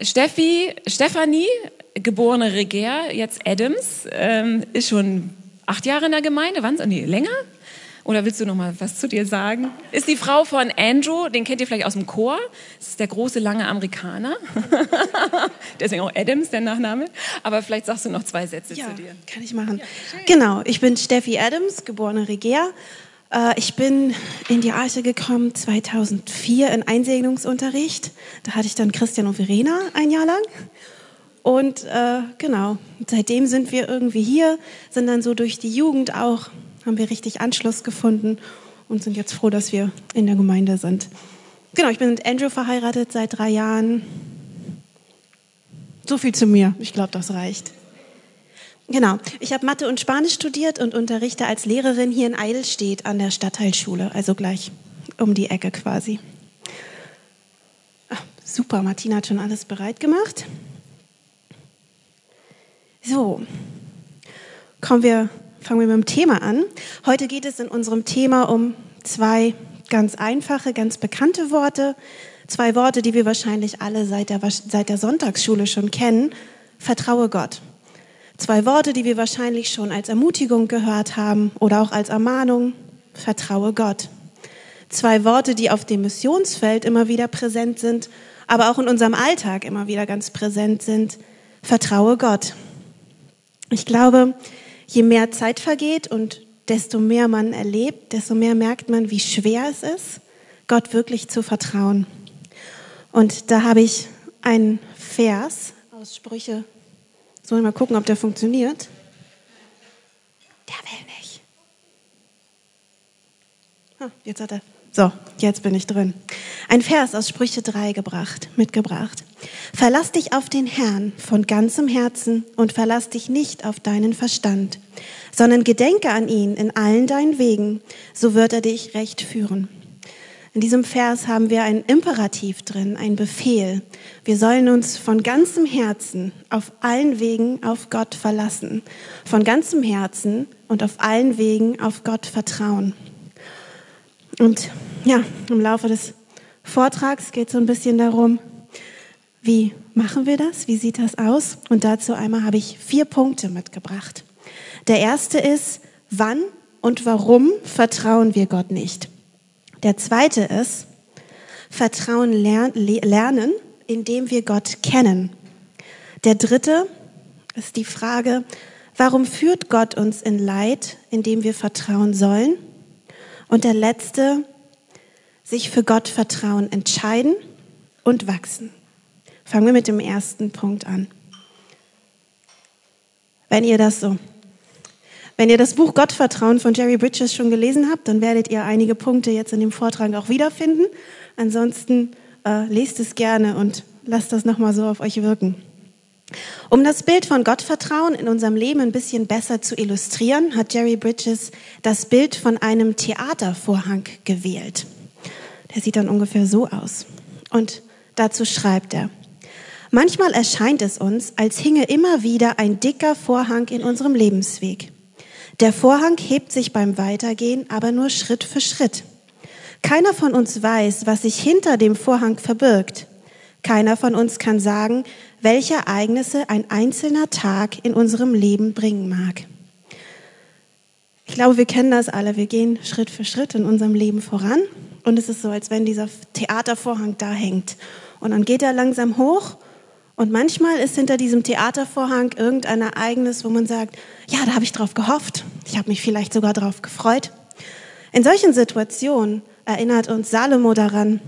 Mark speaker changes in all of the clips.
Speaker 1: Steffi, Stefanie, geborene Reger, jetzt Adams, ähm, ist schon acht Jahre in der Gemeinde. Wann? Nee, länger? Oder willst du noch mal was zu dir sagen? Ist die Frau von Andrew, den kennt ihr vielleicht aus dem Chor. Das ist der große, lange Amerikaner. Deswegen auch Adams, der Nachname. Aber vielleicht sagst du noch zwei Sätze
Speaker 2: ja,
Speaker 1: zu dir.
Speaker 2: kann ich machen. Ja, genau, ich bin Steffi Adams, geborene Reger. Äh, ich bin in die Arche gekommen 2004 in Einsegnungsunterricht. Da hatte ich dann Christian und Verena ein Jahr lang. Und äh, genau, seitdem sind wir irgendwie hier, sind dann so durch die Jugend auch haben wir richtig Anschluss gefunden und sind jetzt froh, dass wir in der Gemeinde sind. Genau, ich bin mit Andrew verheiratet seit drei Jahren. So viel zu mir. Ich glaube, das reicht. Genau. Ich habe Mathe und Spanisch studiert und unterrichte als Lehrerin hier in Eidelstedt an der Stadtteilschule, also gleich um die Ecke quasi. Ach, super, Martina hat schon alles bereit gemacht. So, kommen wir fangen wir mit dem Thema an. Heute geht es in unserem Thema um zwei ganz einfache, ganz bekannte Worte. Zwei Worte, die wir wahrscheinlich alle seit der, seit der Sonntagsschule schon kennen. Vertraue Gott. Zwei Worte, die wir wahrscheinlich schon als Ermutigung gehört haben oder auch als Ermahnung. Vertraue Gott. Zwei Worte, die auf dem Missionsfeld immer wieder präsent sind, aber auch in unserem Alltag immer wieder ganz präsent sind. Vertraue Gott. Ich glaube, je mehr Zeit vergeht und desto mehr man erlebt, desto mehr merkt man, wie schwer es ist, Gott wirklich zu vertrauen. Und da habe ich einen Vers aus Sprüche. Sollen wir mal gucken, ob der funktioniert? Der will nicht. Ah, jetzt hat er. So, jetzt bin ich drin. Ein Vers aus Sprüche 3 gebracht, mitgebracht. Verlass dich auf den Herrn von ganzem Herzen und verlass dich nicht auf deinen Verstand, sondern gedenke an ihn in allen deinen Wegen, so wird er dich recht führen. In diesem Vers haben wir einen Imperativ drin, einen Befehl. Wir sollen uns von ganzem Herzen auf allen Wegen auf Gott verlassen, von ganzem Herzen und auf allen Wegen auf Gott vertrauen. Und ja, im Laufe des Vortrags geht es so ein bisschen darum, wie machen wir das? Wie sieht das aus? Und dazu einmal habe ich vier Punkte mitgebracht. Der erste ist, wann und warum vertrauen wir Gott nicht? Der zweite ist, Vertrauen lernen, indem wir Gott kennen. Der dritte ist die Frage, warum führt Gott uns in Leid, indem wir vertrauen sollen? Und der letzte, sich für Gott vertrauen entscheiden und wachsen. Fangen wir mit dem ersten Punkt an. Wenn ihr das so, wenn ihr das Buch Gottvertrauen von Jerry Bridges schon gelesen habt, dann werdet ihr einige Punkte jetzt in dem Vortrag auch wiederfinden. Ansonsten äh, lest es gerne und lasst das nochmal so auf euch wirken. Um das Bild von Gottvertrauen in unserem Leben ein bisschen besser zu illustrieren, hat Jerry Bridges das Bild von einem Theatervorhang gewählt. Der sieht dann ungefähr so aus. Und dazu schreibt er, Manchmal erscheint es uns, als hinge immer wieder ein dicker Vorhang in unserem Lebensweg. Der Vorhang hebt sich beim Weitergehen aber nur Schritt für Schritt. Keiner von uns weiß, was sich hinter dem Vorhang verbirgt. Keiner von uns kann sagen, welche Ereignisse ein einzelner Tag in unserem Leben bringen mag. Ich glaube, wir kennen das alle. Wir gehen Schritt für Schritt in unserem Leben voran und es ist so, als wenn dieser Theatervorhang da hängt. Und dann geht er langsam hoch und manchmal ist hinter diesem Theatervorhang irgendein Ereignis, wo man sagt, ja, da habe ich drauf gehofft. Ich habe mich vielleicht sogar drauf gefreut. In solchen Situationen erinnert uns Salomo daran,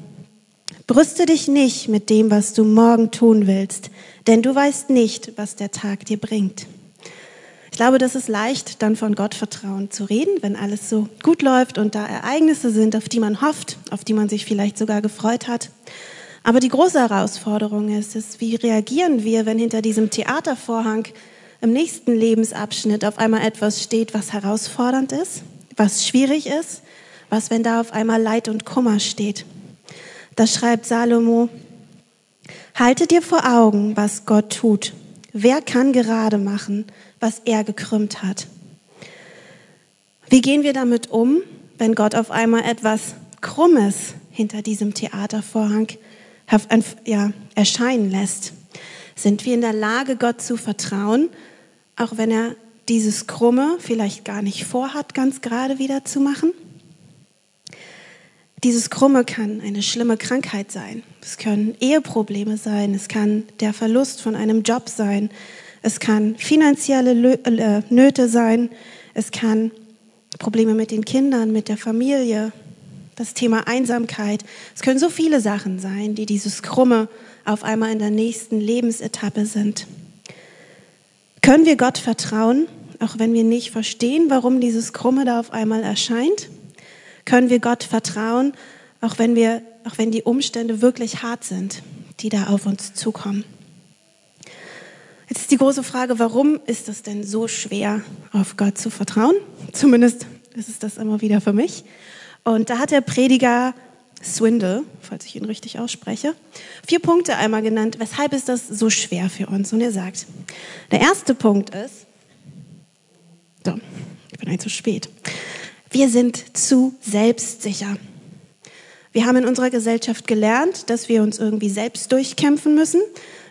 Speaker 2: Brüste dich nicht mit dem, was du morgen tun willst, denn du weißt nicht, was der Tag dir bringt. Ich glaube, das ist leicht, dann von Gottvertrauen zu reden, wenn alles so gut läuft und da Ereignisse sind, auf die man hofft, auf die man sich vielleicht sogar gefreut hat. Aber die große Herausforderung ist, ist, wie reagieren wir, wenn hinter diesem Theatervorhang im nächsten Lebensabschnitt auf einmal etwas steht, was herausfordernd ist, was schwierig ist, was, wenn da auf einmal Leid und Kummer steht. Da schreibt Salomo, halte dir vor Augen, was Gott tut. Wer kann gerade machen, was er gekrümmt hat? Wie gehen wir damit um, wenn Gott auf einmal etwas Krummes hinter diesem Theatervorhang ja, erscheinen lässt? Sind wir in der Lage, Gott zu vertrauen, auch wenn er dieses Krumme vielleicht gar nicht vorhat, ganz gerade wieder zu machen? Dieses Krumme kann eine schlimme Krankheit sein. Es können Eheprobleme sein. Es kann der Verlust von einem Job sein. Es kann finanzielle äh, Nöte sein. Es kann Probleme mit den Kindern, mit der Familie, das Thema Einsamkeit. Es können so viele Sachen sein, die dieses Krumme auf einmal in der nächsten Lebensetappe sind. Können wir Gott vertrauen, auch wenn wir nicht verstehen, warum dieses Krumme da auf einmal erscheint? können wir Gott vertrauen, auch wenn, wir, auch wenn die Umstände wirklich hart sind, die da auf uns zukommen. Jetzt ist die große Frage, warum ist es denn so schwer, auf Gott zu vertrauen? Zumindest ist es das immer wieder für mich. Und da hat der Prediger Swindle, falls ich ihn richtig ausspreche, vier Punkte einmal genannt, weshalb ist das so schwer für uns. Und er sagt, der erste Punkt ist, so, ich bin eigentlich zu spät. Wir sind zu selbstsicher. Wir haben in unserer Gesellschaft gelernt, dass wir uns irgendwie selbst durchkämpfen müssen.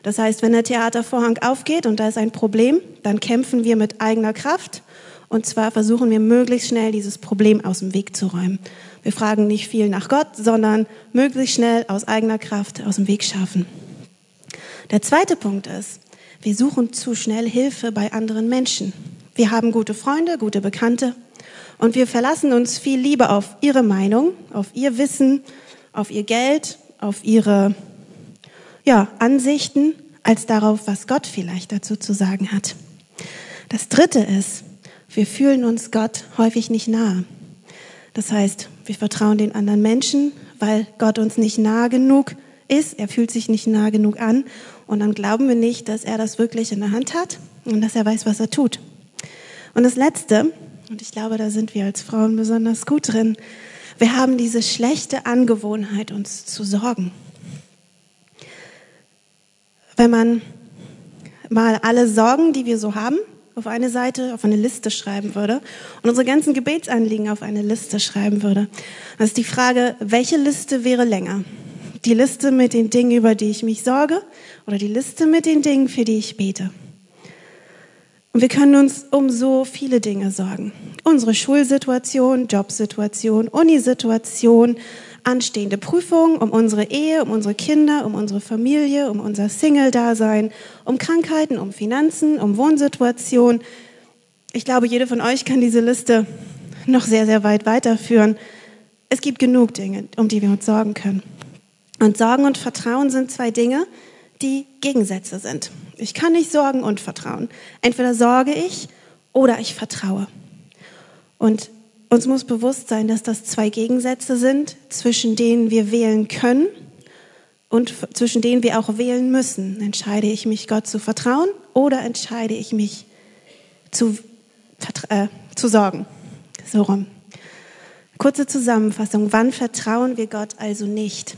Speaker 2: Das heißt, wenn der Theatervorhang aufgeht und da ist ein Problem, dann kämpfen wir mit eigener Kraft. Und zwar versuchen wir möglichst schnell dieses Problem aus dem Weg zu räumen. Wir fragen nicht viel nach Gott, sondern möglichst schnell aus eigener Kraft aus dem Weg schaffen. Der zweite Punkt ist, wir suchen zu schnell Hilfe bei anderen Menschen. Wir haben gute Freunde, gute Bekannte, und wir verlassen uns viel lieber auf ihre Meinung, auf ihr Wissen, auf ihr Geld, auf ihre ja, Ansichten, als darauf, was Gott vielleicht dazu zu sagen hat. Das Dritte ist, wir fühlen uns Gott häufig nicht nahe. Das heißt, wir vertrauen den anderen Menschen, weil Gott uns nicht nahe genug ist. Er fühlt sich nicht nahe genug an. Und dann glauben wir nicht, dass er das wirklich in der Hand hat und dass er weiß, was er tut. Und das Letzte, und ich glaube, da sind wir als Frauen besonders gut drin. Wir haben diese schlechte Angewohnheit, uns zu sorgen. Wenn man mal alle Sorgen, die wir so haben, auf eine Seite, auf eine Liste schreiben würde und unsere ganzen Gebetsanliegen auf eine Liste schreiben würde, dann ist die Frage, welche Liste wäre länger? Die Liste mit den Dingen, über die ich mich sorge oder die Liste mit den Dingen, für die ich bete? Und wir können uns um so viele Dinge sorgen. Unsere Schulsituation, Jobsituation, Unisituation, anstehende Prüfungen, um unsere Ehe, um unsere Kinder, um unsere Familie, um unser Single-Dasein, um Krankheiten, um Finanzen, um Wohnsituation. Ich glaube, jede von euch kann diese Liste noch sehr, sehr weit weiterführen. Es gibt genug Dinge, um die wir uns sorgen können. Und Sorgen und Vertrauen sind zwei Dinge, die Gegensätze sind. Ich kann nicht sorgen und vertrauen. Entweder sorge ich oder ich vertraue. Und uns muss bewusst sein, dass das zwei Gegensätze sind, zwischen denen wir wählen können und zwischen denen wir auch wählen müssen. Entscheide ich mich, Gott zu vertrauen oder entscheide ich mich zu, äh, zu sorgen? So rum. Kurze Zusammenfassung. Wann vertrauen wir Gott also nicht?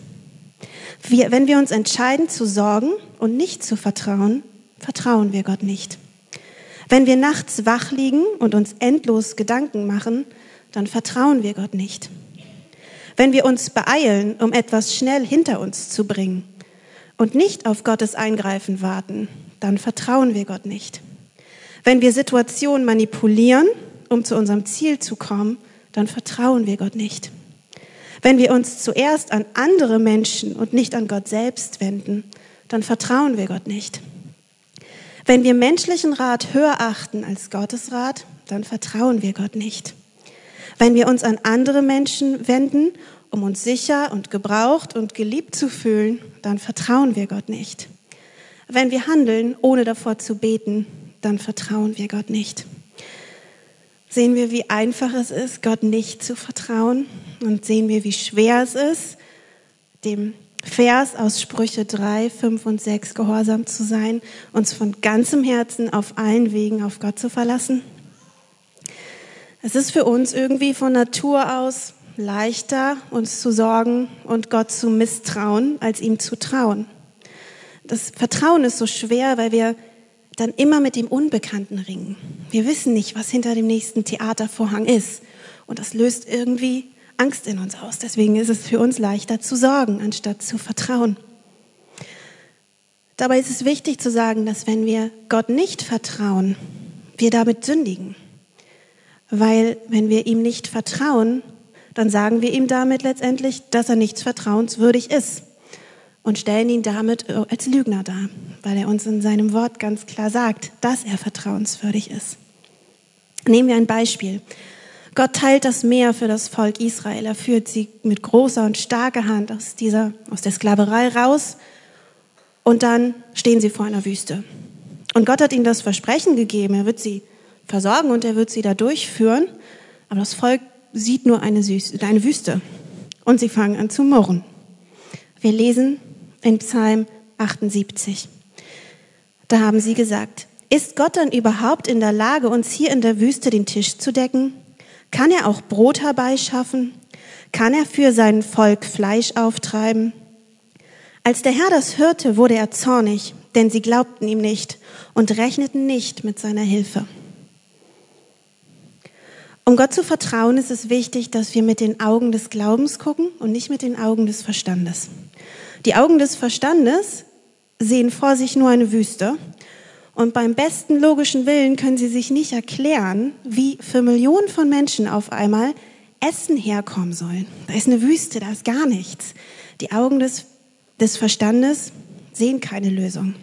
Speaker 2: Wir, wenn wir uns entscheiden zu sorgen und nicht zu vertrauen, vertrauen wir Gott nicht. Wenn wir nachts wach liegen und uns endlos Gedanken machen, dann vertrauen wir Gott nicht. Wenn wir uns beeilen, um etwas schnell hinter uns zu bringen und nicht auf Gottes Eingreifen warten, dann vertrauen wir Gott nicht. Wenn wir Situationen manipulieren, um zu unserem Ziel zu kommen, dann vertrauen wir Gott nicht. Wenn wir uns zuerst an andere Menschen und nicht an Gott selbst wenden, dann vertrauen wir Gott nicht. Wenn wir menschlichen Rat höher achten als Gottes Rat, dann vertrauen wir Gott nicht. Wenn wir uns an andere Menschen wenden, um uns sicher und gebraucht und geliebt zu fühlen, dann vertrauen wir Gott nicht. Wenn wir handeln, ohne davor zu beten, dann vertrauen wir Gott nicht sehen wir, wie einfach es ist, Gott nicht zu vertrauen und sehen wir, wie schwer es ist, dem Vers aus Sprüche 3, 5 und 6 gehorsam zu sein, uns von ganzem Herzen auf allen Wegen auf Gott zu verlassen. Es ist für uns irgendwie von Natur aus leichter, uns zu sorgen und Gott zu misstrauen, als ihm zu trauen. Das Vertrauen ist so schwer, weil wir dann immer mit dem Unbekannten ringen. Wir wissen nicht, was hinter dem nächsten Theatervorhang ist. Und das löst irgendwie Angst in uns aus. Deswegen ist es für uns leichter zu sorgen, anstatt zu vertrauen. Dabei ist es wichtig zu sagen, dass wenn wir Gott nicht vertrauen, wir damit sündigen. Weil wenn wir ihm nicht vertrauen, dann sagen wir ihm damit letztendlich, dass er nichts vertrauenswürdig ist und stellen ihn damit als Lügner dar, weil er uns in seinem Wort ganz klar sagt, dass er vertrauenswürdig ist. Nehmen wir ein Beispiel. Gott teilt das Meer für das Volk Israel. Er führt sie mit großer und starker Hand aus dieser, aus der Sklaverei raus. Und dann stehen sie vor einer Wüste. Und Gott hat ihnen das Versprechen gegeben. Er wird sie versorgen und er wird sie da durchführen. Aber das Volk sieht nur eine, eine Wüste. Und sie fangen an zu murren. Wir lesen in Psalm 78. Da haben sie gesagt, ist Gott dann überhaupt in der Lage, uns hier in der Wüste den Tisch zu decken? Kann er auch Brot herbeischaffen? Kann er für sein Volk Fleisch auftreiben? Als der Herr das hörte, wurde er zornig, denn sie glaubten ihm nicht und rechneten nicht mit seiner Hilfe. Um Gott zu vertrauen, ist es wichtig, dass wir mit den Augen des Glaubens gucken und nicht mit den Augen des Verstandes. Die Augen des Verstandes sehen vor sich nur eine Wüste und beim besten logischen Willen können sie sich nicht erklären, wie für Millionen von Menschen auf einmal Essen herkommen sollen. Da ist eine Wüste, da ist gar nichts. Die Augen des, des Verstandes sehen keine Lösung.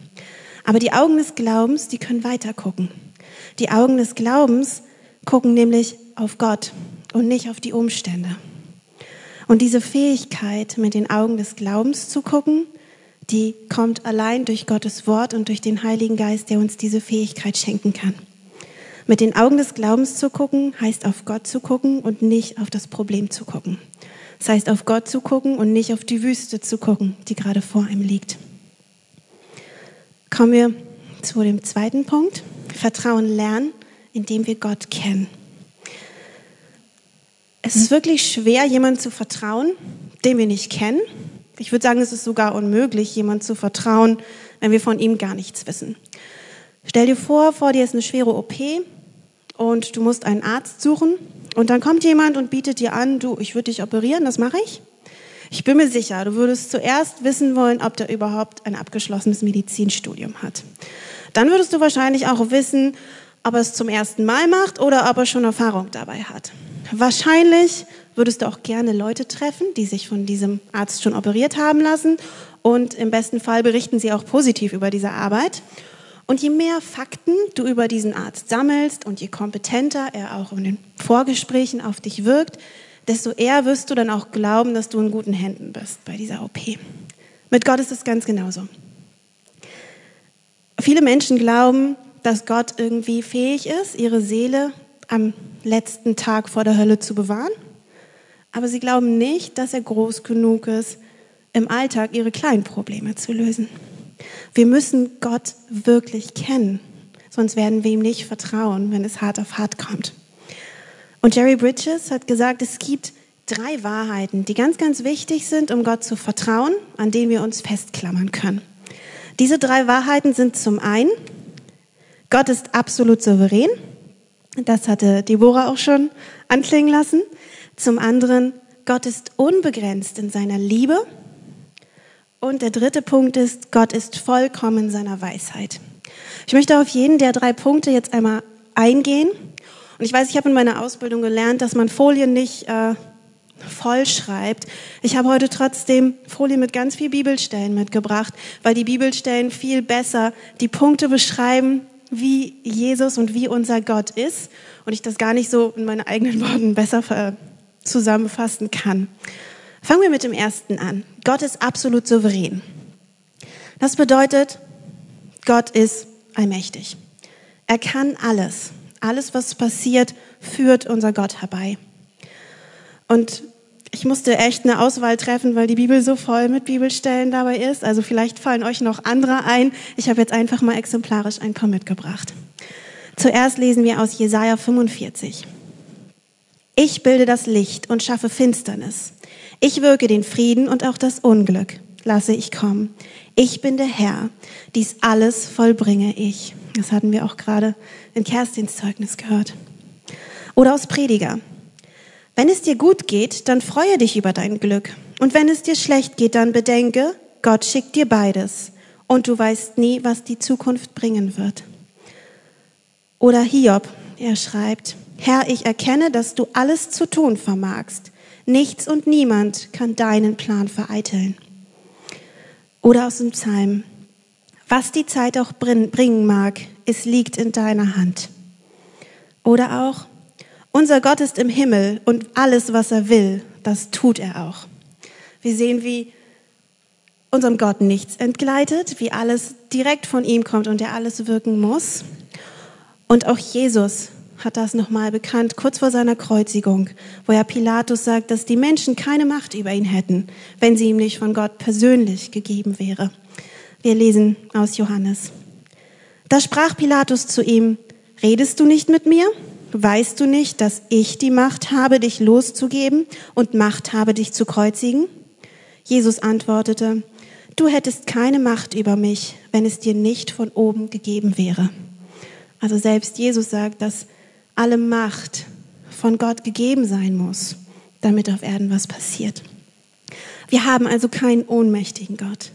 Speaker 2: Aber die Augen des Glaubens, die können weiter gucken. Die Augen des Glaubens gucken nämlich auf Gott und nicht auf die Umstände. Und diese Fähigkeit, mit den Augen des Glaubens zu gucken, die kommt allein durch Gottes Wort und durch den Heiligen Geist, der uns diese Fähigkeit schenken kann. Mit den Augen des Glaubens zu gucken, heißt auf Gott zu gucken und nicht auf das Problem zu gucken. Das heißt auf Gott zu gucken und nicht auf die Wüste zu gucken, die gerade vor ihm liegt. Kommen wir zu dem zweiten Punkt. Vertrauen lernen, indem wir Gott kennen. Es ist wirklich schwer, jemandem zu vertrauen, den wir nicht kennen ich würde sagen, es ist sogar unmöglich, jemand zu vertrauen, wenn wir von ihm gar nichts wissen. Stell dir vor, vor dir ist eine schwere OP und du musst einen Arzt suchen und dann kommt jemand und bietet dir an, du, ich würde dich operieren, das mache ich. Ich bin mir sicher, du würdest zuerst wissen wollen, ob der überhaupt ein abgeschlossenes Medizinstudium hat. Dann würdest du wahrscheinlich auch wissen, ob er es zum ersten Mal macht oder ob er schon Erfahrung dabei hat. Wahrscheinlich würdest du auch gerne Leute treffen, die sich von diesem Arzt schon operiert haben lassen. Und im besten Fall berichten sie auch positiv über diese Arbeit. Und je mehr Fakten du über diesen Arzt sammelst und je kompetenter er auch in den Vorgesprächen auf dich wirkt, desto eher wirst du dann auch glauben, dass du in guten Händen bist bei dieser OP. Mit Gott ist es ganz genauso. Viele Menschen glauben, dass Gott irgendwie fähig ist, ihre Seele am letzten Tag vor der Hölle zu bewahren aber sie glauben nicht, dass er groß genug ist, im Alltag ihre kleinen Probleme zu lösen. Wir müssen Gott wirklich kennen, sonst werden wir ihm nicht vertrauen, wenn es hart auf hart kommt. Und Jerry Bridges hat gesagt, es gibt drei Wahrheiten, die ganz, ganz wichtig sind, um Gott zu vertrauen, an denen wir uns festklammern können. Diese drei Wahrheiten sind zum einen, Gott ist absolut souverän. Das hatte Deborah auch schon anklingen lassen. Zum anderen, Gott ist unbegrenzt in seiner Liebe. Und der dritte Punkt ist, Gott ist vollkommen in seiner Weisheit. Ich möchte auf jeden der drei Punkte jetzt einmal eingehen. Und ich weiß, ich habe in meiner Ausbildung gelernt, dass man Folien nicht äh, voll schreibt. Ich habe heute trotzdem Folien mit ganz viel Bibelstellen mitgebracht, weil die Bibelstellen viel besser die Punkte beschreiben, wie Jesus und wie unser Gott ist. Und ich das gar nicht so in meinen eigenen Worten besser zusammenfassen kann. Fangen wir mit dem ersten an. Gott ist absolut souverän. Das bedeutet, Gott ist allmächtig. Er kann alles. Alles, was passiert, führt unser Gott herbei. Und ich musste echt eine Auswahl treffen, weil die Bibel so voll mit Bibelstellen dabei ist. Also vielleicht fallen euch noch andere ein. Ich habe jetzt einfach mal exemplarisch ein paar mitgebracht. Zuerst lesen wir aus Jesaja 45. Ich bilde das Licht und schaffe Finsternis. Ich wirke den Frieden und auch das Unglück lasse ich kommen. Ich bin der Herr. Dies alles vollbringe ich. Das hatten wir auch gerade in Kerstins Zeugnis gehört. Oder aus Prediger. Wenn es dir gut geht, dann freue dich über dein Glück. Und wenn es dir schlecht geht, dann bedenke, Gott schickt dir beides, und du weißt nie, was die Zukunft bringen wird. Oder Hiob, er schreibt, Herr, ich erkenne, dass du alles zu tun vermagst. Nichts und niemand kann deinen Plan vereiteln. Oder aus dem Psalm, was die Zeit auch bringen mag, es liegt in deiner Hand. Oder auch, unser Gott ist im Himmel und alles, was er will, das tut er auch. Wir sehen, wie unserem Gott nichts entgleitet, wie alles direkt von ihm kommt und er alles wirken muss. Und auch Jesus hat das nochmal bekannt, kurz vor seiner Kreuzigung, wo ja Pilatus sagt, dass die Menschen keine Macht über ihn hätten, wenn sie ihm nicht von Gott persönlich gegeben wäre. Wir lesen aus Johannes. Da sprach Pilatus zu ihm, redest du nicht mit mir? Weißt du nicht, dass ich die Macht habe, dich loszugeben und Macht habe, dich zu kreuzigen? Jesus antwortete, du hättest keine Macht über mich, wenn es dir nicht von oben gegeben wäre. Also selbst Jesus sagt, dass alle Macht von Gott gegeben sein muss, damit auf Erden was passiert. Wir haben also keinen ohnmächtigen Gott.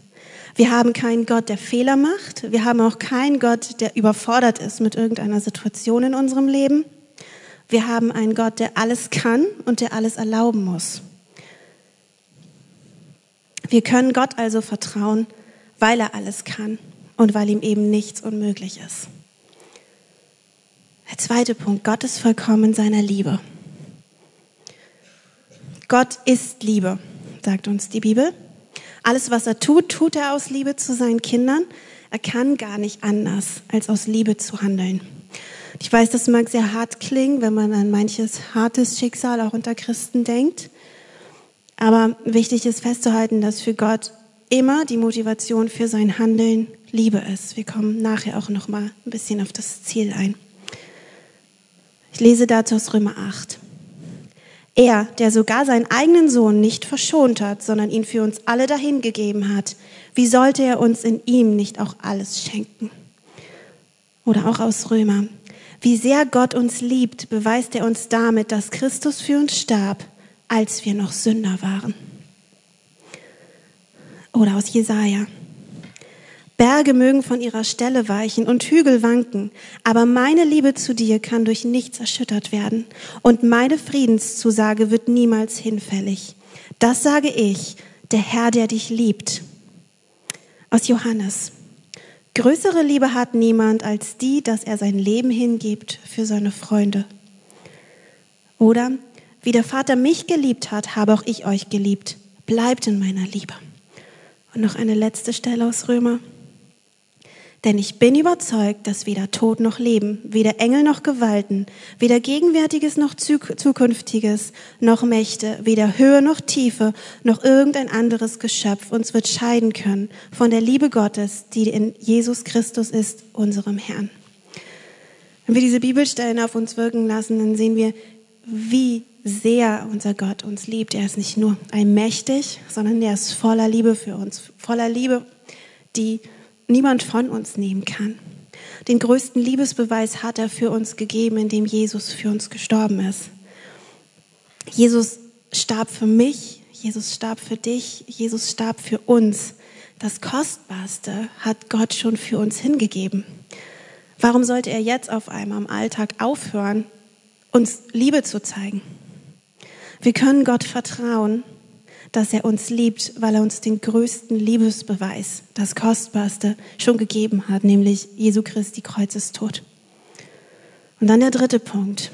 Speaker 2: Wir haben keinen Gott, der Fehler macht. Wir haben auch keinen Gott, der überfordert ist mit irgendeiner Situation in unserem Leben. Wir haben einen Gott, der alles kann und der alles erlauben muss. Wir können Gott also vertrauen, weil er alles kann und weil ihm eben nichts unmöglich ist. Der zweite Punkt, Gott ist vollkommen in seiner Liebe. Gott ist Liebe, sagt uns die Bibel. Alles, was er tut, tut er aus Liebe zu seinen Kindern. Er kann gar nicht anders, als aus Liebe zu handeln. Ich weiß, das mag sehr hart klingen, wenn man an manches hartes Schicksal auch unter Christen denkt. Aber wichtig ist festzuhalten, dass für Gott immer die Motivation für sein Handeln Liebe ist. Wir kommen nachher auch noch mal ein bisschen auf das Ziel ein. Ich lese dazu aus Römer 8. Er, der sogar seinen eigenen Sohn nicht verschont hat, sondern ihn für uns alle dahingegeben hat, wie sollte er uns in ihm nicht auch alles schenken? Oder auch aus Römer. Wie sehr Gott uns liebt, beweist er uns damit, dass Christus für uns starb, als wir noch Sünder waren. Oder aus Jesaja. Berge mögen von ihrer Stelle weichen und Hügel wanken, aber meine Liebe zu dir kann durch nichts erschüttert werden und meine Friedenszusage wird niemals hinfällig. Das sage ich, der Herr, der dich liebt. Aus Johannes. Größere Liebe hat niemand als die, dass er sein Leben hingibt für seine Freunde. Oder, wie der Vater mich geliebt hat, habe auch ich euch geliebt. Bleibt in meiner Liebe. Und noch eine letzte Stelle aus Römer. Denn ich bin überzeugt, dass weder Tod noch Leben, weder Engel noch Gewalten, weder Gegenwärtiges noch Zukünftiges, noch Mächte, weder Höhe noch Tiefe, noch irgendein anderes Geschöpf uns wird scheiden können von der Liebe Gottes, die in Jesus Christus ist, unserem Herrn. Wenn wir diese Bibelstellen auf uns wirken lassen, dann sehen wir, wie sehr unser Gott uns liebt. Er ist nicht nur allmächtig, sondern er ist voller Liebe für uns, voller Liebe, die niemand von uns nehmen kann. Den größten Liebesbeweis hat er für uns gegeben, indem Jesus für uns gestorben ist. Jesus starb für mich, Jesus starb für dich, Jesus starb für uns. Das Kostbarste hat Gott schon für uns hingegeben. Warum sollte er jetzt auf einmal im Alltag aufhören, uns Liebe zu zeigen? Wir können Gott vertrauen dass er uns liebt, weil er uns den größten Liebesbeweis, das Kostbarste, schon gegeben hat, nämlich Jesu Christi Kreuzestod. Und dann der dritte Punkt.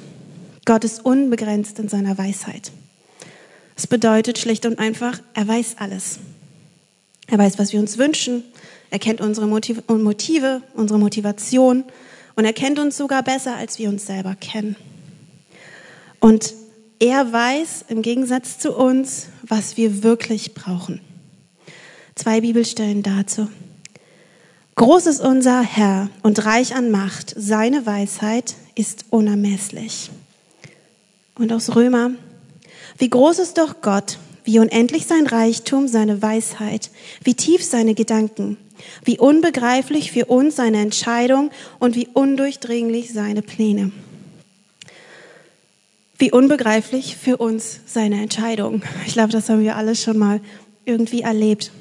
Speaker 2: Gott ist unbegrenzt in seiner Weisheit. Das bedeutet schlicht und einfach, er weiß alles. Er weiß, was wir uns wünschen. Er kennt unsere Motive, unsere Motivation und er kennt uns sogar besser, als wir uns selber kennen. Und er weiß im Gegensatz zu uns, was wir wirklich brauchen. Zwei Bibelstellen dazu. Groß ist unser Herr und reich an Macht. Seine Weisheit ist unermesslich. Und aus Römer. Wie groß ist doch Gott, wie unendlich sein Reichtum, seine Weisheit, wie tief seine Gedanken, wie unbegreiflich für uns seine Entscheidung und wie undurchdringlich seine Pläne. Wie unbegreiflich für uns seine Entscheidung. Ich glaube, das haben wir alle schon mal irgendwie erlebt.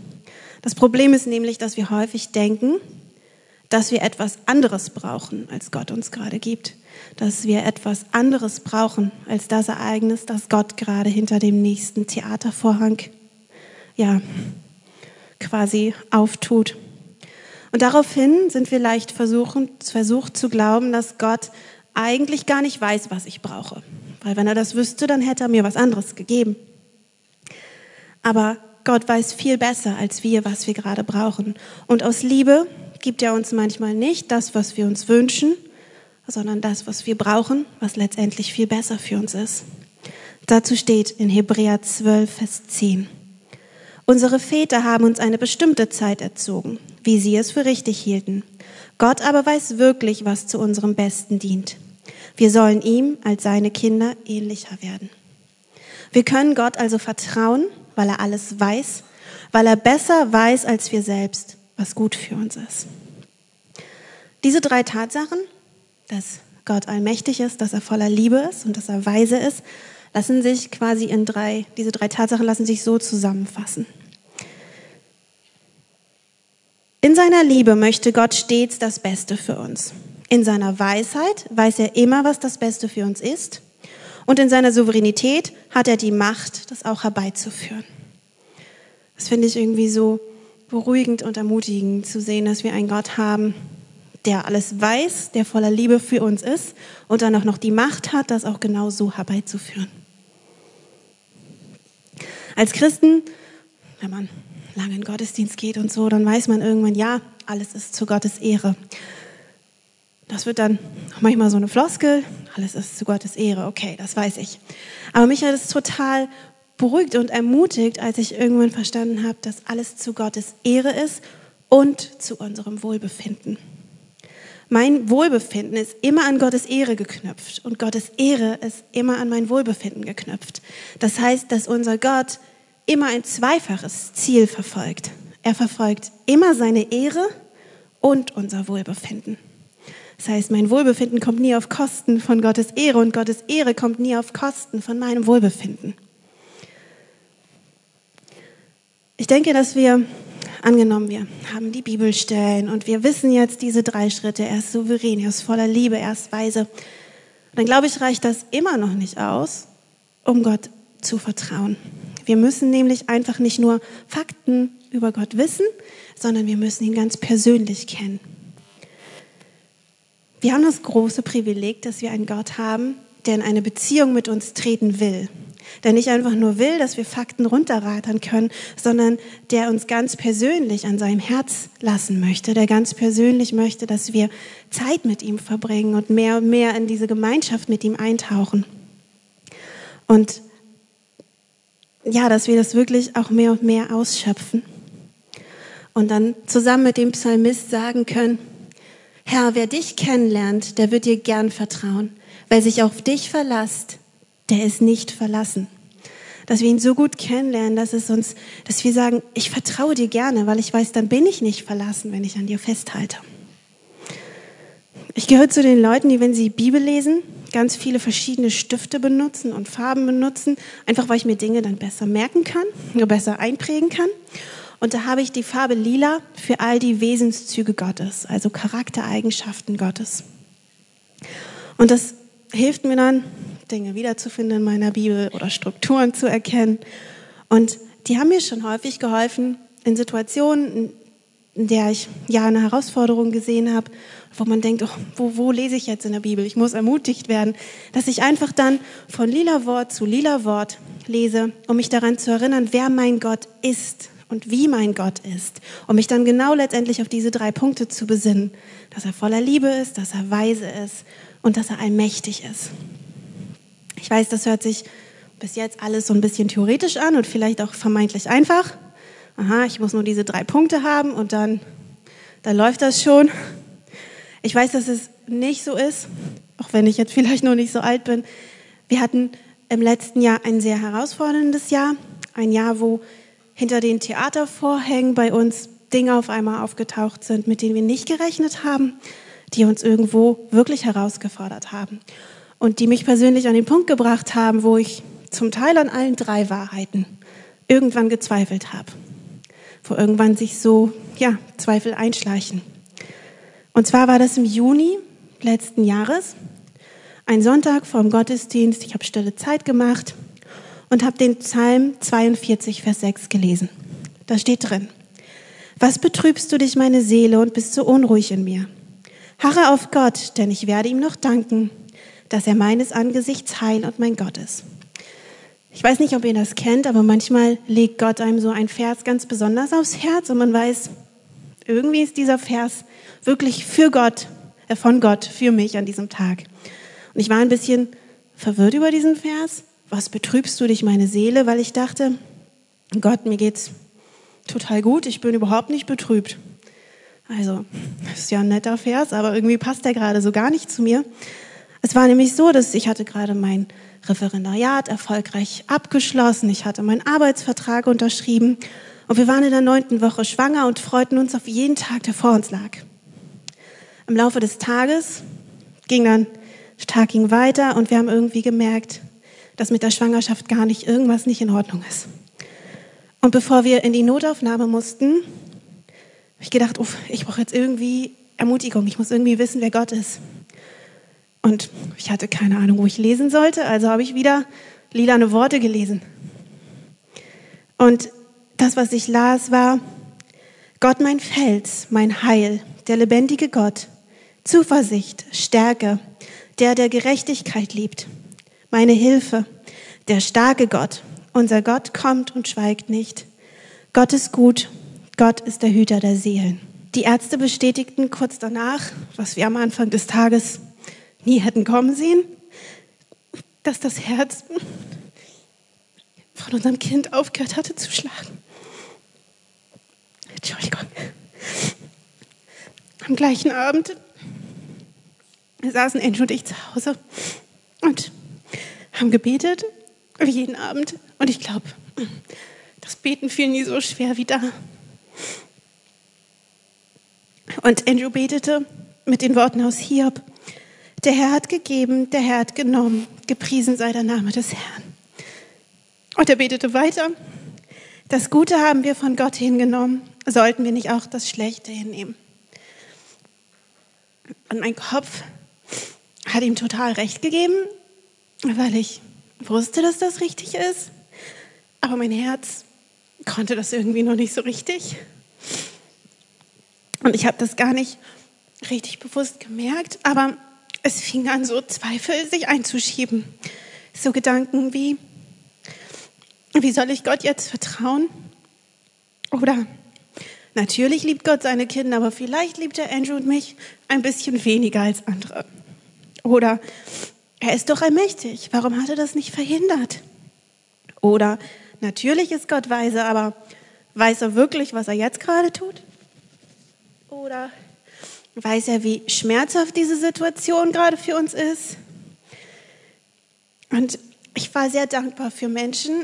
Speaker 2: Das Problem ist nämlich, dass wir häufig denken, dass wir etwas anderes brauchen, als Gott uns gerade gibt. Dass wir etwas anderes brauchen, als das Ereignis, das Gott gerade hinter dem nächsten Theatervorhang, ja, quasi auftut. Und daraufhin sind wir leicht versuchen, versucht zu glauben, dass Gott eigentlich gar nicht weiß, was ich brauche. Weil wenn er das wüsste, dann hätte er mir was anderes gegeben. Aber Gott weiß viel besser als wir, was wir gerade brauchen. Und aus Liebe gibt er uns manchmal nicht das, was wir uns wünschen, sondern das, was wir brauchen, was letztendlich viel besser für uns ist. Dazu steht in Hebräer 12, Vers 10. Unsere Väter haben uns eine bestimmte Zeit erzogen, wie sie es für richtig hielten. Gott aber weiß wirklich, was zu unserem Besten dient. Wir sollen ihm als seine Kinder ähnlicher werden. Wir können Gott also vertrauen, weil er alles weiß, weil er besser weiß als wir selbst, was gut für uns ist. Diese drei Tatsachen, dass Gott allmächtig ist, dass er voller Liebe ist und dass er weise ist, lassen sich quasi in drei, diese drei Tatsachen lassen sich so zusammenfassen. In seiner Liebe möchte Gott stets das Beste für uns. In seiner Weisheit weiß er immer, was das Beste für uns ist. Und in seiner Souveränität hat er die Macht, das auch herbeizuführen. Das finde ich irgendwie so beruhigend und ermutigend zu sehen, dass wir einen Gott haben, der alles weiß, der voller Liebe für uns ist und dann auch noch die Macht hat, das auch genau so herbeizuführen. Als Christen, wenn man lange in Gottesdienst geht und so, dann weiß man irgendwann, ja, alles ist zu Gottes Ehre. Das wird dann manchmal so eine Floskel, alles ist zu Gottes Ehre, okay, das weiß ich. Aber mich hat es total beruhigt und ermutigt, als ich irgendwann verstanden habe, dass alles zu Gottes Ehre ist und zu unserem Wohlbefinden. Mein Wohlbefinden ist immer an Gottes Ehre geknüpft und Gottes Ehre ist immer an mein Wohlbefinden geknüpft. Das heißt, dass unser Gott immer ein zweifaches Ziel verfolgt. Er verfolgt immer seine Ehre und unser Wohlbefinden. Das heißt, mein Wohlbefinden kommt nie auf Kosten von Gottes Ehre und Gottes Ehre kommt nie auf Kosten von meinem Wohlbefinden. Ich denke, dass wir, angenommen, wir haben die Bibelstellen und wir wissen jetzt diese drei Schritte. Er ist souverän, er ist voller Liebe, er ist weise. Dann glaube ich, reicht das immer noch nicht aus, um Gott zu vertrauen. Wir müssen nämlich einfach nicht nur Fakten über Gott wissen, sondern wir müssen ihn ganz persönlich kennen. Wir haben das große Privileg, dass wir einen Gott haben, der in eine Beziehung mit uns treten will. Der nicht einfach nur will, dass wir Fakten runterratern können, sondern der uns ganz persönlich an seinem Herz lassen möchte, der ganz persönlich möchte, dass wir Zeit mit ihm verbringen und mehr und mehr in diese Gemeinschaft mit ihm eintauchen. Und ja, dass wir das wirklich auch mehr und mehr ausschöpfen. Und dann zusammen mit dem Psalmist sagen können, Herr, wer dich kennenlernt, der wird dir gern vertrauen. Wer sich auf dich verlasst, der ist nicht verlassen. Dass wir ihn so gut kennenlernen, dass es uns, dass wir sagen, ich vertraue dir gerne, weil ich weiß, dann bin ich nicht verlassen, wenn ich an dir festhalte. Ich gehöre zu den Leuten, die, wenn sie Bibel lesen, ganz viele verschiedene Stifte benutzen und Farben benutzen, einfach weil ich mir Dinge dann besser merken kann, nur besser einprägen kann. Und da habe ich die Farbe lila für all die Wesenszüge Gottes, also Charaktereigenschaften Gottes. Und das hilft mir dann, Dinge wiederzufinden in meiner Bibel oder Strukturen zu erkennen. Und die haben mir schon häufig geholfen in Situationen, in der ich ja eine Herausforderung gesehen habe, wo man denkt, oh, wo, wo lese ich jetzt in der Bibel? Ich muss ermutigt werden, dass ich einfach dann von lila Wort zu lila Wort lese, um mich daran zu erinnern, wer mein Gott ist und wie mein Gott ist, um mich dann genau letztendlich auf diese drei Punkte zu besinnen, dass er voller Liebe ist, dass er weise ist und dass er allmächtig ist. Ich weiß, das hört sich bis jetzt alles so ein bisschen theoretisch an und vielleicht auch vermeintlich einfach aha, ich muss nur diese drei Punkte haben und dann, dann läuft das schon. Ich weiß, dass es nicht so ist, auch wenn ich jetzt vielleicht noch nicht so alt bin. Wir hatten im letzten Jahr ein sehr herausforderndes Jahr, ein Jahr, wo hinter den Theatervorhängen bei uns Dinge auf einmal aufgetaucht sind, mit denen wir nicht gerechnet haben, die uns irgendwo wirklich herausgefordert haben und die mich persönlich an den Punkt gebracht haben, wo ich zum Teil an allen drei Wahrheiten irgendwann gezweifelt habe. wo irgendwann sich so, ja, Zweifel einschleichen. Und zwar war das im Juni letzten Jahres, ein Sonntag vorm Gottesdienst. Ich habe stille Zeit gemacht und habe den Psalm 42, Vers 6 gelesen. Da steht drin, was betrübst du dich, meine Seele, und bist so unruhig in mir? Harre auf Gott, denn ich werde ihm noch danken, dass er meines Angesichts Heil und mein Gott ist. Ich weiß nicht, ob ihr das kennt, aber manchmal legt Gott einem so ein Vers ganz besonders aufs Herz und man weiß, irgendwie ist dieser Vers wirklich für Gott, äh von Gott, für mich an diesem Tag. Und ich war ein bisschen verwirrt über diesen Vers. Was betrübst du dich, meine Seele? Weil ich dachte, Gott, mir geht's total gut. Ich bin überhaupt nicht betrübt. Also, das ist ja ein netter Vers, aber irgendwie passt der gerade so gar nicht zu mir. Es war nämlich so, dass ich hatte gerade mein Referendariat erfolgreich abgeschlossen. Ich hatte meinen Arbeitsvertrag unterschrieben und wir waren in der neunten Woche schwanger und freuten uns auf jeden Tag, der vor uns lag. Im Laufe des Tages ging dann, Tag ging weiter und wir haben irgendwie gemerkt, dass mit der Schwangerschaft gar nicht irgendwas nicht in Ordnung ist. Und bevor wir in die Notaufnahme mussten, habe ich gedacht, uff, ich brauche jetzt irgendwie Ermutigung, ich muss irgendwie wissen, wer Gott ist. Und ich hatte keine Ahnung, wo ich lesen sollte, also habe ich wieder lilane Worte gelesen. Und das, was ich las, war, Gott mein Fels, mein Heil, der lebendige Gott, Zuversicht, Stärke, der der Gerechtigkeit liebt, meine Hilfe, der starke Gott, unser Gott kommt und schweigt nicht. Gott ist gut, Gott ist der Hüter der Seelen. Die Ärzte bestätigten kurz danach, was wir am Anfang des Tages nie hätten kommen sehen, dass das Herz von unserem Kind aufgehört hatte zu schlagen. Entschuldigung. Am gleichen Abend saßen Andrew und ich zu Hause und haben gebetet, wie jeden Abend. Und ich glaube, das Beten fiel nie so schwer wie da. Und Andrew betete mit den Worten aus Hiob. Der Herr hat gegeben, der Herr hat genommen, gepriesen sei der Name des Herrn. Und er betete weiter. Das Gute haben wir von Gott hingenommen, sollten wir nicht auch das Schlechte hinnehmen. Und mein Kopf hat ihm total recht gegeben, weil ich wusste, dass das richtig ist. Aber mein Herz konnte das irgendwie noch nicht so richtig. Und ich habe das gar nicht richtig bewusst gemerkt, aber es fing an, so Zweifel sich einzuschieben. So Gedanken wie, wie soll ich Gott jetzt vertrauen? Oder natürlich liebt Gott seine Kinder, aber vielleicht liebt er Andrew und mich ein bisschen weniger als andere. Oder er ist doch allmächtig, warum hat er das nicht verhindert? Oder natürlich ist Gott weise, aber weiß er wirklich, was er jetzt gerade tut? Oder Weiß er, wie schmerzhaft diese Situation gerade für uns ist? Und ich war sehr dankbar für Menschen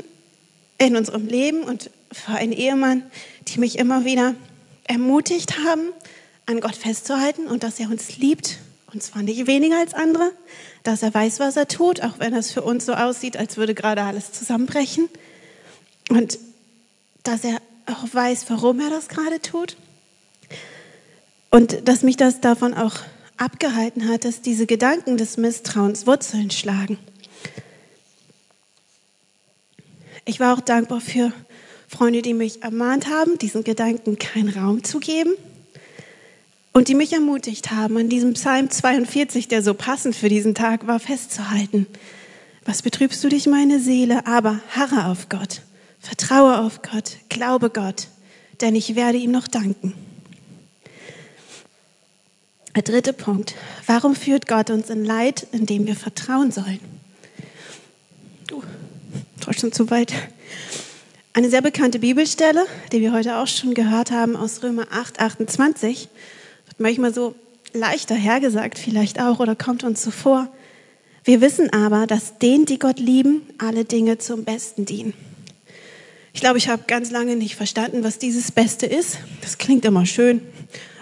Speaker 2: in unserem Leben und für einen Ehemann, die mich immer wieder ermutigt haben, an Gott festzuhalten und dass er uns liebt, und zwar nicht weniger als andere, dass er weiß, was er tut, auch wenn es für uns so aussieht, als würde gerade alles zusammenbrechen. Und dass er auch weiß, warum er das gerade tut. Und dass mich das davon auch abgehalten hat, dass diese Gedanken des Misstrauens Wurzeln schlagen. Ich war auch dankbar für Freunde, die mich ermahnt haben, diesen Gedanken keinen Raum zu geben und die mich ermutigt haben, an diesem Psalm 42, der so passend für diesen Tag war, festzuhalten. Was betrübst du dich, meine Seele? Aber harre auf Gott, vertraue auf Gott, glaube Gott, denn ich werde ihm noch danken. Der dritte Punkt. Warum führt Gott uns in Leid, in dem wir vertrauen sollen? Uh, schon zu weit. Eine sehr bekannte Bibelstelle, die wir heute auch schon gehört haben, aus Römer 8, 28, wird manchmal so leichter hergesagt, vielleicht auch, oder kommt uns so vor. Wir wissen aber, dass denen, die Gott lieben, alle Dinge zum Besten dienen. Ich glaube, ich habe ganz lange nicht verstanden, was dieses Beste ist. Das klingt immer schön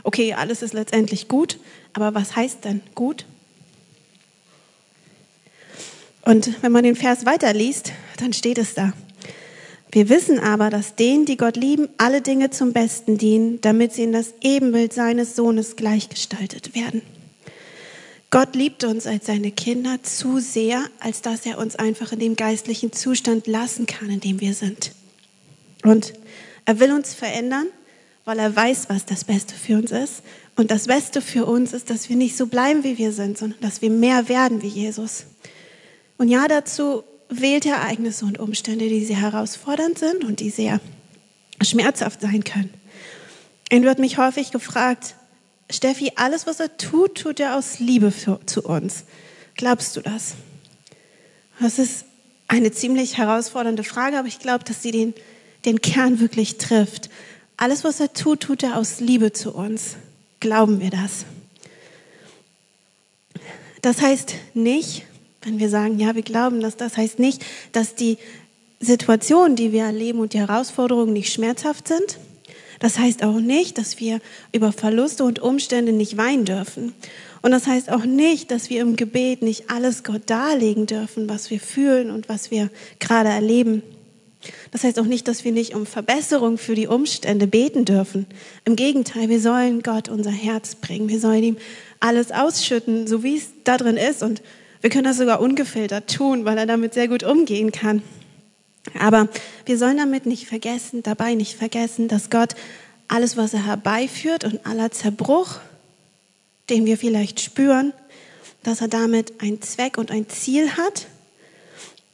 Speaker 2: okay, alles ist letztendlich gut, aber was heißt denn gut? Und wenn man den Vers weiterliest, dann steht es da. Wir wissen aber, dass denen, die Gott lieben, alle Dinge zum Besten dienen, damit sie in das Ebenbild seines Sohnes gleichgestaltet werden. Gott liebt uns als seine Kinder zu sehr, als dass er uns einfach in dem geistlichen Zustand lassen kann, in dem wir sind. Und er will uns verändern, weil er weiß, was das Beste für uns ist. Und das Beste für uns ist, dass wir nicht so bleiben, wie wir sind, sondern dass wir mehr werden wie Jesus. Und ja, dazu wählt Ereignisse und Umstände, die sehr herausfordernd sind und die sehr schmerzhaft sein können. Und wird mich häufig gefragt, Steffi, alles, was er tut, tut er aus Liebe für, zu uns. Glaubst du das? Das ist eine ziemlich herausfordernde Frage, aber ich glaube, dass sie den, den Kern wirklich trifft. Alles, was er tut, tut er aus Liebe zu uns. Glauben wir das? Das heißt nicht, wenn wir sagen, ja, wir glauben das, das heißt nicht, dass die Situationen, die wir erleben und die Herausforderungen nicht schmerzhaft sind. Das heißt auch nicht, dass wir über Verluste und Umstände nicht weinen dürfen. Und das heißt auch nicht, dass wir im Gebet nicht alles Gott darlegen dürfen, was wir fühlen und was wir gerade erleben. Das heißt auch nicht, dass wir nicht um Verbesserung für die Umstände beten dürfen. Im Gegenteil, wir sollen Gott unser Herz bringen. Wir sollen ihm alles ausschütten, so wie es da drin ist. Und wir können das sogar ungefiltert tun, weil er damit sehr gut umgehen kann. Aber wir sollen damit nicht vergessen, dabei nicht vergessen, dass Gott alles, was er herbeiführt und aller Zerbruch, den wir vielleicht spüren, dass er damit einen Zweck und ein Ziel hat,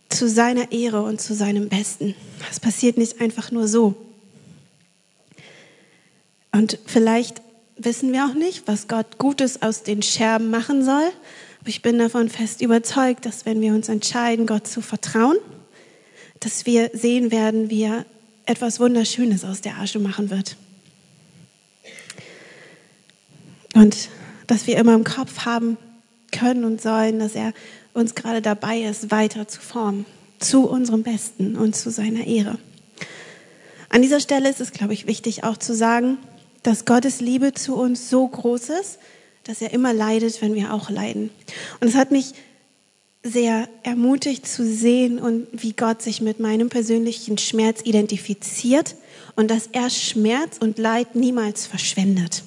Speaker 2: zu seiner Ehre und zu seinem Besten. Das passiert nicht einfach nur so. Und vielleicht wissen wir auch nicht, was Gott Gutes aus den Scherben machen soll. Ich bin davon fest überzeugt, dass wenn wir uns entscheiden, Gott zu vertrauen, dass wir sehen werden, wie er etwas Wunderschönes aus der Asche machen wird. Und dass wir immer im Kopf haben können und sollen, dass er uns gerade dabei ist, weiter zu formen, zu unserem Besten und zu seiner Ehre. An dieser Stelle ist es, glaube ich, wichtig auch zu sagen, dass Gottes Liebe zu uns so groß ist, dass er immer leidet, wenn wir auch leiden. Und es hat mich sehr ermutigt zu sehen und wie Gott sich mit meinem persönlichen Schmerz identifiziert und dass er Schmerz und Leid niemals verschwendet.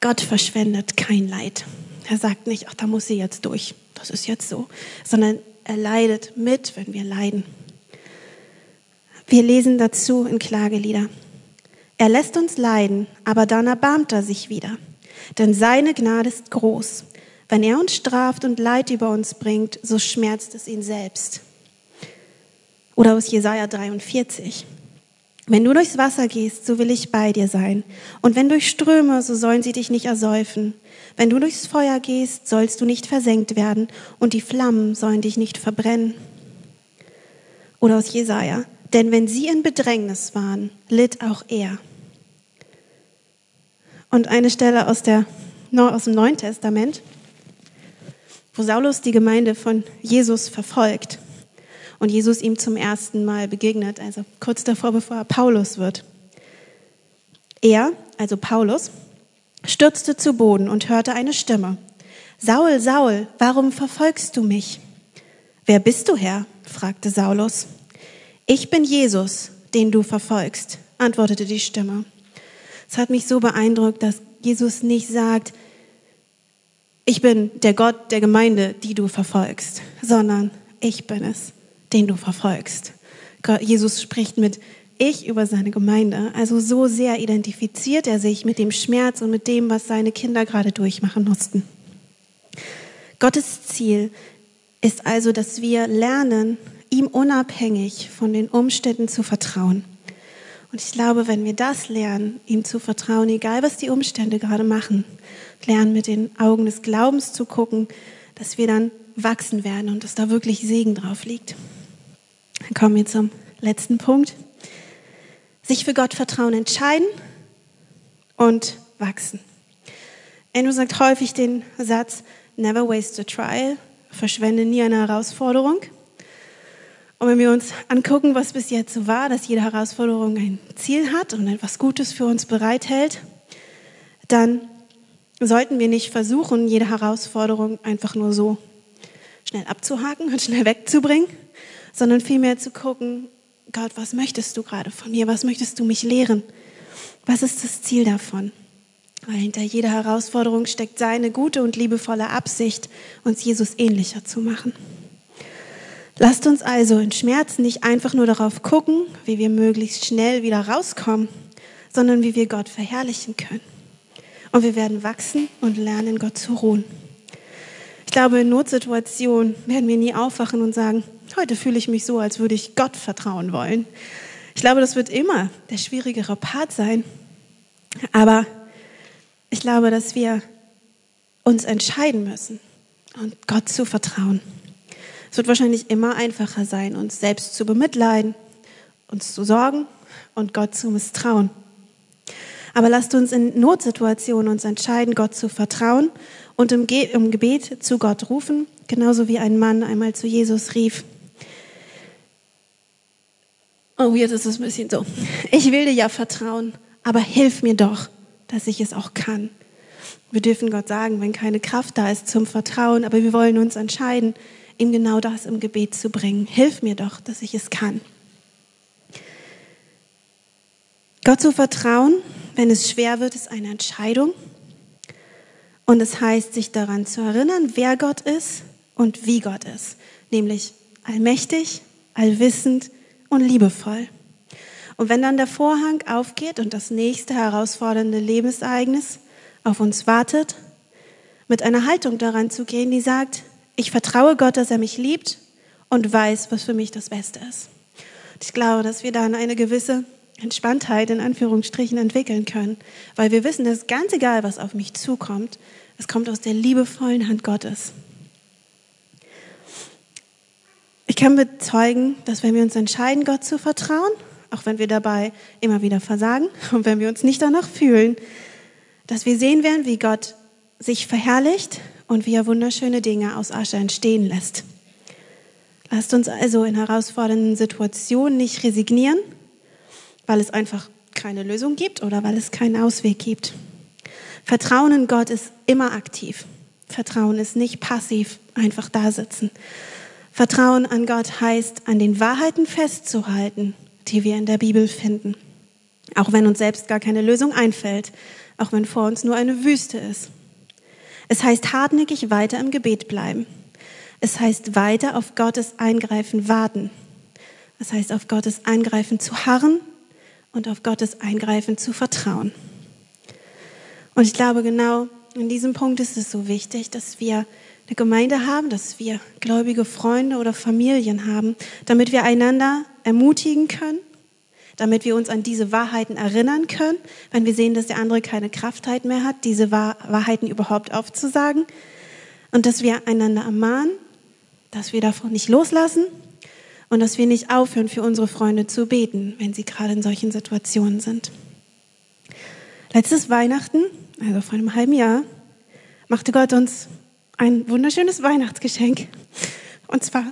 Speaker 2: Gott verschwendet kein Leid. Er sagt nicht, ach, da muss sie jetzt durch. Das ist jetzt so. Sondern er leidet mit, wenn wir leiden. Wir lesen dazu in Klagelieder. Er lässt uns leiden, aber dann erbarmt er sich wieder denn seine Gnade ist groß. Wenn er uns straft und Leid über uns bringt, so schmerzt es ihn selbst. Oder aus Jesaja 43. Wenn du durchs Wasser gehst, so will ich bei dir sein. Und wenn durch Ströme, so sollen sie dich nicht ersäufen. Wenn du durchs Feuer gehst, sollst du nicht versenkt werden. Und die Flammen sollen dich nicht verbrennen. Oder aus Jesaja. Denn wenn sie in Bedrängnis waren, litt auch er. Und eine Stelle aus, der, aus dem Neuen Testament, wo Saulus die Gemeinde von Jesus verfolgt und Jesus ihm zum ersten Mal begegnet, also kurz davor, bevor er Paulus wird. Er, also Paulus, stürzte zu Boden und hörte eine Stimme. Saul, Saul, warum verfolgst du mich? Wer bist du, Herr? fragte Saulus. Ich bin Jesus, den du verfolgst, antwortete die Stimme. Es hat mich so beeindruckt, dass Jesus nicht sagt, ich bin der Gott der Gemeinde, die du verfolgst, sondern ich bin es, den du verfolgst. Jesus spricht mit ich über seine Gemeinde. Also so sehr identifiziert er sich mit dem Schmerz und mit dem, was seine Kinder gerade durchmachen mussten. Gottes Ziel ist also, dass wir lernen, ihm unabhängig von den Umständen zu vertrauen. Und ich glaube, wenn wir das lernen, ihm zu vertrauen, egal was die Umstände gerade machen, lernen mit den Augen des Glaubens zu gucken, dass wir dann wachsen werden und dass da wirklich Segen drauf liegt. Dann kommen wir zum letzten Punkt. Sich für Gott vertrauen entscheiden und wachsen. Andrew sagt häufig den Satz, never waste a trial, verschwende nie eine Herausforderung. Und wenn wir uns angucken, was bis jetzt so war, dass jede Herausforderung ein Ziel hat und etwas Gutes für uns bereithält, dann sollten wir nicht versuchen, jede Herausforderung einfach nur so schnell abzuhaken und schnell wegzubringen, sondern vielmehr zu gucken, Gott, was möchtest du gerade von mir? Was möchtest du mich lehren? Was ist das Ziel davon? Weil hinter jeder Herausforderung steckt seine gute und liebevolle Absicht, uns Jesus ähnlicher zu machen. Lasst uns also in Schmerzen nicht einfach nur darauf gucken, wie wir möglichst schnell wieder rauskommen, sondern wie wir Gott verherrlichen können. Und wir werden wachsen und lernen, Gott zu ruhen. Ich glaube, in Notsituationen werden wir nie aufwachen und sagen, heute fühle ich mich so, als würde ich Gott vertrauen wollen. Ich glaube, das wird immer der schwierigere Part sein. Aber ich glaube, dass wir uns entscheiden müssen und Gott zu vertrauen. Es wird wahrscheinlich immer einfacher sein, uns selbst zu bemitleiden, uns zu sorgen und Gott zu misstrauen. Aber lasst uns in Notsituationen uns entscheiden, Gott zu vertrauen und im, Ge im Gebet zu Gott rufen, genauso wie ein Mann einmal zu Jesus rief. Oh, jetzt ist es ein bisschen so. Ich will dir ja vertrauen, aber hilf mir doch, dass ich es auch kann. Wir dürfen Gott sagen, wenn keine Kraft da ist zum Vertrauen, aber wir wollen uns entscheiden, ihm genau das im Gebet zu bringen. Hilf mir doch, dass ich es kann. Gott zu vertrauen, wenn es schwer wird, ist eine Entscheidung. Und es heißt, sich daran zu erinnern, wer Gott ist und wie Gott ist. Nämlich allmächtig, allwissend und liebevoll. Und wenn dann der Vorhang aufgeht und das nächste herausfordernde Lebensereignis auf uns wartet, mit einer Haltung daran zu gehen, die sagt, ich vertraue Gott, dass er mich liebt und weiß, was für mich das Beste ist. Ich glaube, dass wir dann eine gewisse Entspanntheit in Anführungsstrichen entwickeln können, weil wir wissen, dass ganz egal, was auf mich zukommt, es kommt aus der liebevollen Hand Gottes. Ich kann bezeugen, dass wenn wir uns entscheiden, Gott zu vertrauen, auch wenn wir dabei immer wieder versagen und wenn wir uns nicht danach fühlen, dass wir sehen werden, wie Gott sich verherrlicht und wie er wunderschöne Dinge aus Asche entstehen lässt. Lasst uns also in herausfordernden Situationen nicht resignieren, weil es einfach keine Lösung gibt oder weil es keinen Ausweg gibt. Vertrauen in Gott ist immer aktiv. Vertrauen ist nicht passiv, einfach da sitzen. Vertrauen an Gott heißt, an den Wahrheiten festzuhalten, die wir in der Bibel finden. Auch wenn uns selbst gar keine Lösung einfällt, auch wenn vor uns nur eine Wüste ist. Es heißt hartnäckig weiter im Gebet bleiben. Es heißt weiter auf Gottes Eingreifen warten. Es heißt auf Gottes Eingreifen zu harren und auf Gottes Eingreifen zu vertrauen. Und ich glaube, genau in diesem Punkt ist es so wichtig, dass wir eine Gemeinde haben, dass wir gläubige Freunde oder Familien haben, damit wir einander ermutigen können, damit wir uns an diese Wahrheiten erinnern können, wenn wir sehen, dass der andere keine Kraftheit mehr hat, diese Wahrheiten überhaupt aufzusagen und dass wir einander ermahnen, dass wir davon nicht loslassen und dass wir nicht aufhören, für unsere Freunde zu beten, wenn sie gerade in solchen Situationen sind. Letztes Weihnachten, also vor einem halben Jahr, machte Gott uns ein wunderschönes Weihnachtsgeschenk. Und zwar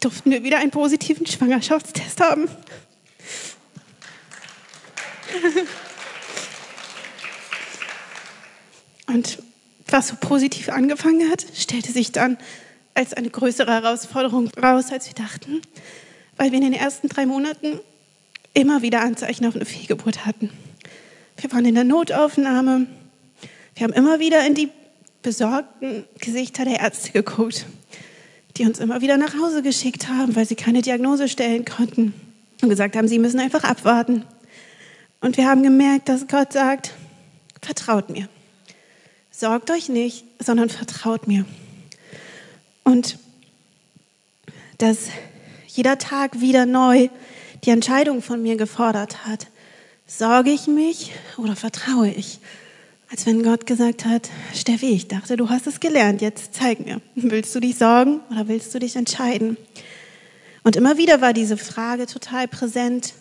Speaker 2: durften wir wieder einen positiven Schwangerschaftstest haben. Und was so positiv angefangen hat, stellte sich dann als eine größere Herausforderung raus, als wir dachten, weil wir in den ersten drei Monaten immer wieder Anzeichen auf eine Fehlgeburt hatten. Wir waren in der Notaufnahme, wir haben immer wieder in die besorgten Gesichter der Ärzte geguckt, die uns immer wieder nach Hause geschickt haben, weil sie keine Diagnose stellen konnten und gesagt haben, sie müssen einfach abwarten. Und wir haben gemerkt, dass Gott sagt, vertraut mir. Sorgt euch nicht, sondern vertraut mir. Und dass jeder Tag wieder neu die Entscheidung von mir gefordert hat. Sorge ich mich oder vertraue ich? Als wenn Gott gesagt hat, Steffi, ich dachte, du hast es gelernt, jetzt zeig mir. Willst du dich sorgen oder willst du dich entscheiden? Und immer wieder war diese Frage total präsent.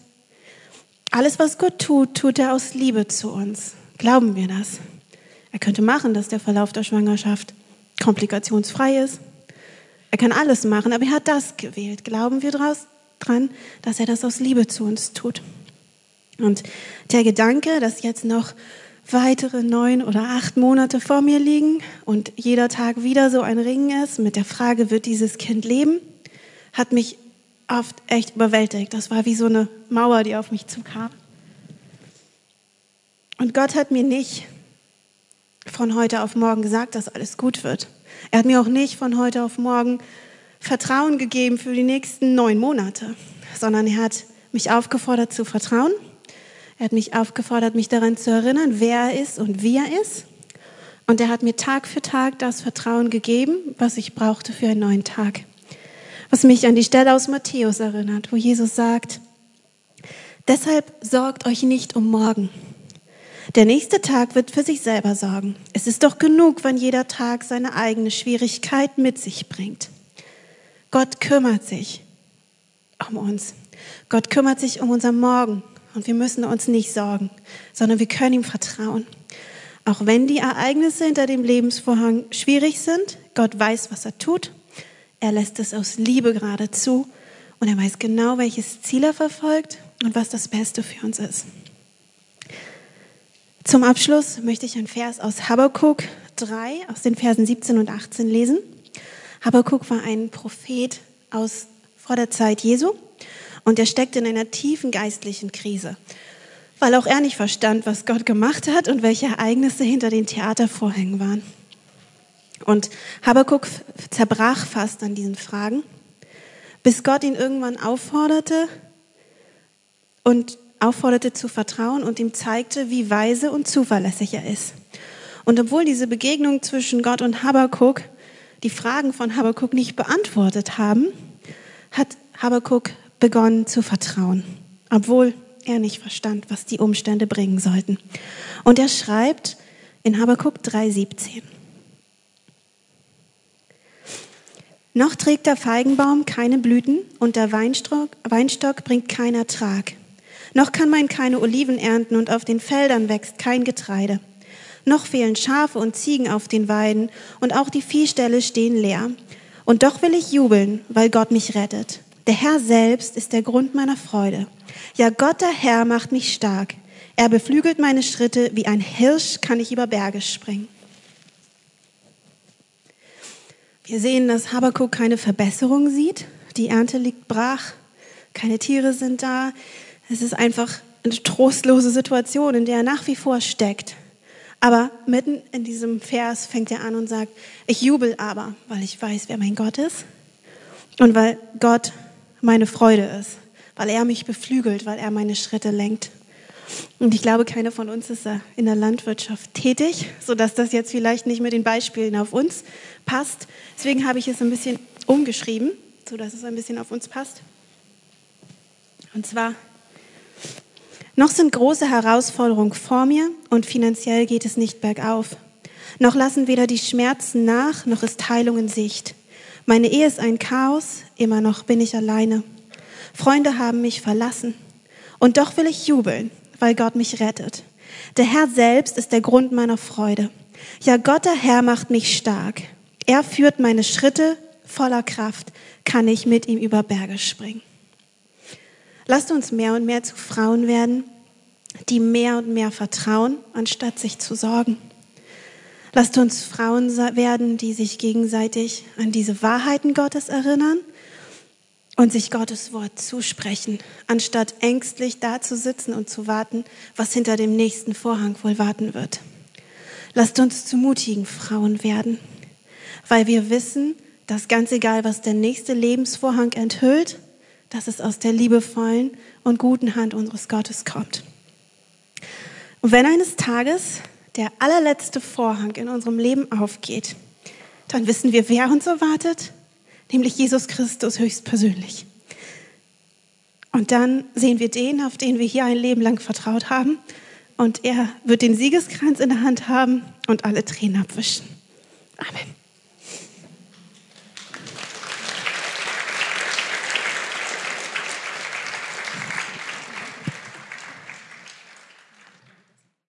Speaker 2: Alles, was Gott tut, tut er aus Liebe zu uns. Glauben wir das? Er könnte machen, dass der Verlauf der Schwangerschaft komplikationsfrei ist. Er kann alles machen, aber er hat das gewählt. Glauben wir dran, dass er das aus Liebe zu uns tut? Und der Gedanke, dass jetzt noch weitere neun oder acht Monate vor mir liegen und jeder Tag wieder so ein Ring ist mit der Frage, wird dieses Kind leben, hat mich oft echt überwältigt. Das war wie so eine Mauer, die auf mich zukam. Und Gott hat mir nicht von heute auf morgen gesagt, dass alles gut wird. Er hat mir auch nicht von heute auf morgen Vertrauen gegeben für die nächsten neun Monate, sondern er hat mich aufgefordert zu vertrauen. Er hat mich aufgefordert, mich daran zu erinnern, wer er ist und wie er ist. Und er hat mir Tag für Tag das Vertrauen gegeben, was ich brauchte für einen neuen Tag. Was mich an die Stelle aus Matthäus erinnert, wo Jesus sagt, deshalb sorgt euch nicht um morgen. Der nächste Tag wird für sich selber sorgen. Es ist doch genug, wenn jeder Tag seine eigene Schwierigkeit mit sich bringt. Gott kümmert sich um uns. Gott kümmert sich um unser Morgen und wir müssen uns nicht sorgen, sondern wir können ihm vertrauen. Auch wenn die Ereignisse hinter dem Lebensvorhang schwierig sind, Gott weiß, was er tut. Er lässt es aus Liebe gerade zu und er weiß genau, welches Ziel er verfolgt und was das Beste für uns ist. Zum Abschluss möchte ich ein Vers aus Habakkuk 3, aus den Versen 17 und 18 lesen. Habakkuk war ein Prophet aus vor der Zeit Jesu und er steckt in einer tiefen geistlichen Krise, weil auch er nicht verstand, was Gott gemacht hat und welche Ereignisse hinter den Theatervorhängen waren. Und Habakkuk zerbrach fast an diesen Fragen, bis Gott ihn irgendwann aufforderte und aufforderte zu vertrauen und ihm zeigte, wie weise und zuverlässig er ist. Und obwohl diese Begegnung zwischen Gott und Habakkuk die Fragen von Habakkuk nicht beantwortet haben, hat Habakkuk begonnen zu vertrauen, obwohl er nicht verstand, was die Umstände bringen sollten. Und er schreibt in Habakkuk 3,17. Noch trägt der Feigenbaum keine Blüten und der Weinstock, Weinstock bringt keinen Ertrag. Noch kann man keine Oliven ernten und auf den Feldern wächst kein Getreide. Noch fehlen Schafe und Ziegen auf den Weiden und auch die Viehställe stehen leer. Und doch will ich jubeln, weil Gott mich rettet. Der Herr selbst ist der Grund meiner Freude. Ja, Gott der Herr macht mich stark. Er beflügelt meine Schritte, wie ein Hirsch kann ich über Berge springen. Wir sehen, dass Habakkuk keine Verbesserung sieht. Die Ernte liegt brach, keine Tiere sind da. Es ist einfach eine trostlose Situation, in der er nach wie vor steckt. Aber mitten in diesem Vers fängt er an und sagt, ich jubel aber, weil ich weiß, wer mein Gott ist und weil Gott meine Freude ist, weil er mich beflügelt, weil er meine Schritte lenkt. Und ich glaube, keiner von uns ist in der Landwirtschaft tätig, sodass das jetzt vielleicht nicht mit den Beispielen auf uns passt. Deswegen habe ich es ein bisschen umgeschrieben, sodass es ein bisschen auf uns passt. Und zwar, noch sind große Herausforderungen vor mir und finanziell geht es nicht bergauf. Noch lassen weder die Schmerzen nach, noch ist Heilung in Sicht. Meine Ehe ist ein Chaos, immer noch bin ich alleine. Freunde haben mich verlassen. Und doch will ich jubeln, weil Gott mich rettet. Der Herr selbst ist der Grund meiner Freude. Ja, Gott der Herr macht mich stark. Er führt meine Schritte voller Kraft, kann ich mit ihm über Berge springen. Lasst uns mehr und mehr zu Frauen werden, die mehr und mehr vertrauen, anstatt sich zu sorgen. Lasst uns Frauen werden, die sich gegenseitig an diese Wahrheiten Gottes erinnern und sich Gottes Wort zusprechen, anstatt ängstlich dazusitzen und zu warten, was hinter dem nächsten Vorhang wohl warten wird. Lasst uns zu mutigen Frauen werden, weil wir wissen, dass ganz egal, was der nächste Lebensvorhang enthüllt, dass es aus der liebevollen und guten Hand unseres Gottes kommt. Und wenn eines Tages der allerletzte Vorhang in unserem Leben aufgeht, dann wissen wir, wer uns erwartet, nämlich Jesus Christus höchstpersönlich. Und dann sehen wir den, auf den wir hier ein Leben lang vertraut haben, und er wird den Siegeskranz in der Hand haben und alle Tränen abwischen. Amen.